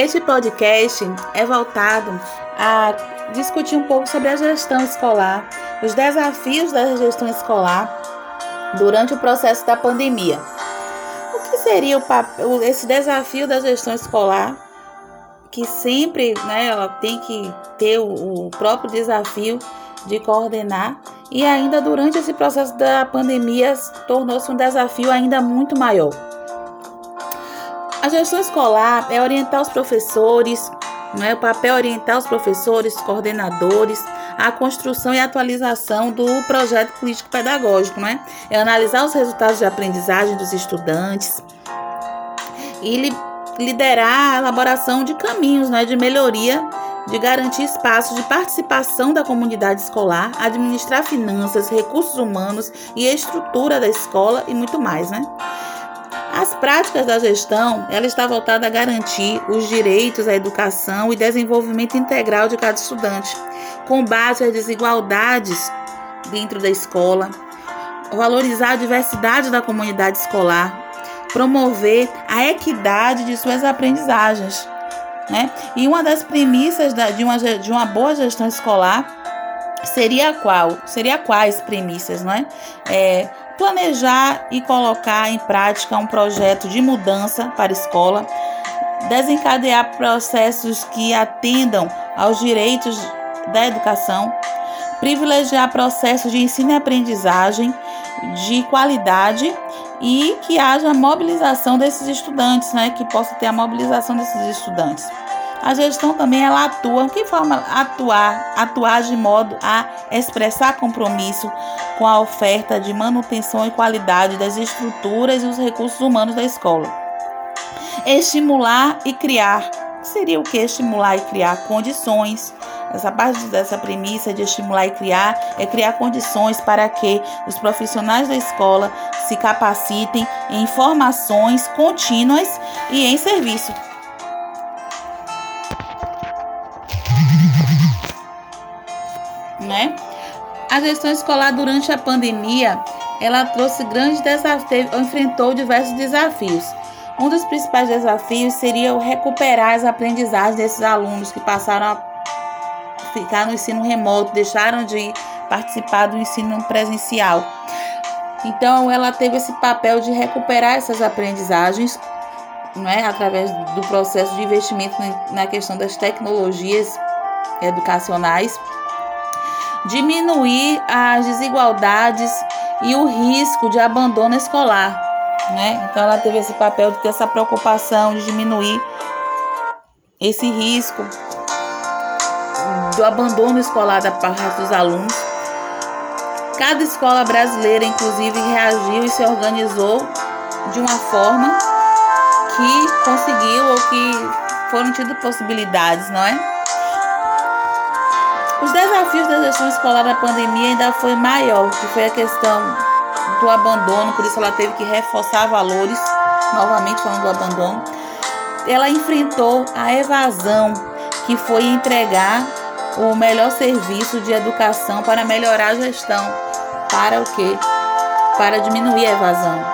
Este podcast é voltado a discutir um pouco sobre a gestão escolar, os desafios da gestão escolar durante o processo da pandemia. O que seria o papel, esse desafio da gestão escolar, que sempre né, ela tem que ter o, o próprio desafio de coordenar e ainda durante esse processo da pandemia tornou-se um desafio ainda muito maior. A gestão escolar é orientar os professores, não é o papel é orientar os professores, coordenadores, a construção e atualização do projeto político-pedagógico, não é? Analisar os resultados de aprendizagem dos estudantes e li liderar a elaboração de caminhos, não é, de melhoria, de garantir espaços de participação da comunidade escolar, administrar finanças, recursos humanos e estrutura da escola e muito mais, né? As práticas da gestão, ela está voltada a garantir os direitos à educação e desenvolvimento integral de cada estudante, combate às desigualdades dentro da escola, valorizar a diversidade da comunidade escolar, promover a equidade de suas aprendizagens. Né? E uma das premissas de, uma, de uma boa gestão escolar seria qual? Seria quais premissas, não é? é planejar e colocar em prática um projeto de mudança para a escola, desencadear processos que atendam aos direitos da educação, privilegiar processos de ensino e aprendizagem de qualidade e que haja mobilização desses estudantes, né, que possa ter a mobilização desses estudantes. A gestão também ela atua, que forma atuar? Atuar de modo a expressar compromisso com a oferta de manutenção e qualidade das estruturas e os recursos humanos da escola. Estimular e criar. Seria o que estimular e criar condições. Essa parte dessa premissa de estimular e criar é criar condições para que os profissionais da escola se capacitem em formações contínuas e em serviço né? A gestão escolar durante a pandemia, ela trouxe grandes desafios, enfrentou diversos desafios. Um dos principais desafios seria o recuperar as aprendizagens desses alunos que passaram a ficar no ensino remoto, deixaram de participar do ensino presencial. Então, ela teve esse papel de recuperar essas aprendizagens, é, através do processo de investimento na questão das tecnologias educacionais diminuir as desigualdades e o risco de abandono escolar. Né? Então ela teve esse papel de ter essa preocupação de diminuir esse risco do abandono escolar da parte dos alunos. Cada escola brasileira, inclusive, reagiu e se organizou de uma forma que conseguiu ou que foram tidas possibilidades, não é? Os desafios da gestão escolar da pandemia ainda foi maior, que foi a questão do abandono, por isso ela teve que reforçar valores, novamente falando do abandono. Ela enfrentou a evasão, que foi entregar o melhor serviço de educação para melhorar a gestão. Para o quê? Para diminuir a evasão.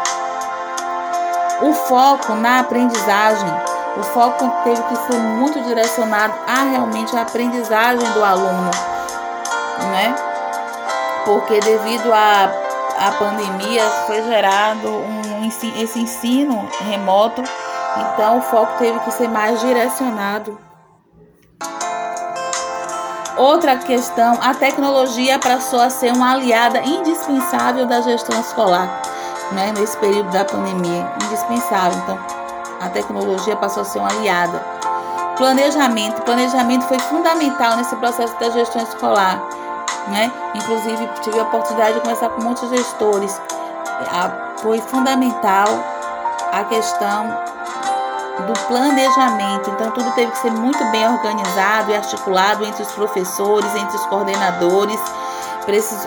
O foco na aprendizagem o foco teve que ser muito direcionado a realmente a aprendizagem do aluno, né? Porque devido à a pandemia foi gerado um, esse ensino remoto, então o foco teve que ser mais direcionado. Outra questão, a tecnologia passou a ser uma aliada indispensável da gestão escolar, né, nesse período da pandemia, indispensável. Então, a tecnologia passou a ser uma aliada. Planejamento. Planejamento foi fundamental nesse processo da gestão escolar. Né? Inclusive, tive a oportunidade de conversar com muitos gestores. Foi fundamental a questão do planejamento. Então, tudo teve que ser muito bem organizado e articulado entre os professores, entre os coordenadores,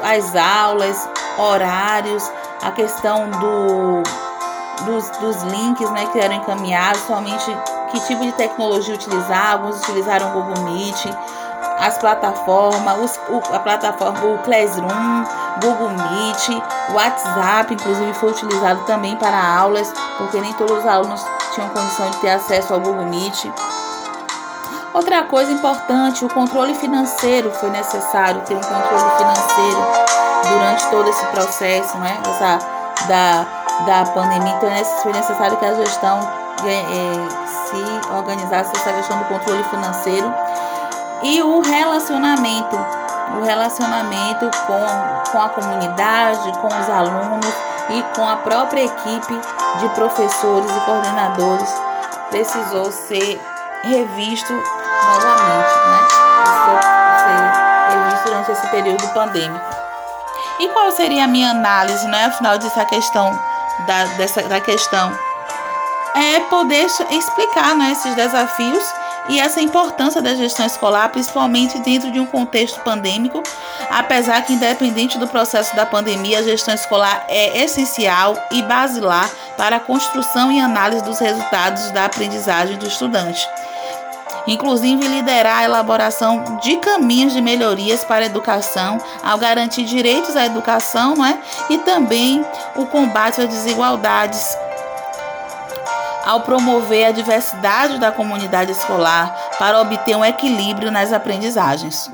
as aulas, horários, a questão do dos, dos links né, que eram encaminhados, somente que tipo de tecnologia utilizar, alguns utilizaram o Google Meet, as plataformas, os, o, a plataforma, o Classroom, Google Meet, WhatsApp, inclusive foi utilizado também para aulas, porque nem todos os alunos tinham condição de ter acesso ao Google Meet. Outra coisa importante, o controle financeiro foi necessário ter um controle financeiro durante todo esse processo, né? Essa, da, da pandemia. Então, é foi necessário que a gestão é, se organizasse essa questão do controle financeiro e o relacionamento, o relacionamento com, com a comunidade, com os alunos e com a própria equipe de professores e coordenadores precisou ser revisto novamente, né? Ser revisto durante esse período pandêmico. E qual seria a minha análise, né, afinal dessa questão da, dessa, da questão? É poder explicar né, esses desafios e essa importância da gestão escolar, principalmente dentro de um contexto pandêmico, apesar que, independente do processo da pandemia, a gestão escolar é essencial e basilar para a construção e análise dos resultados da aprendizagem do estudante. Inclusive, liderar a elaboração de caminhos de melhorias para a educação, ao garantir direitos à educação não é? e também o combate às desigualdades ao promover a diversidade da comunidade escolar para obter um equilíbrio nas aprendizagens.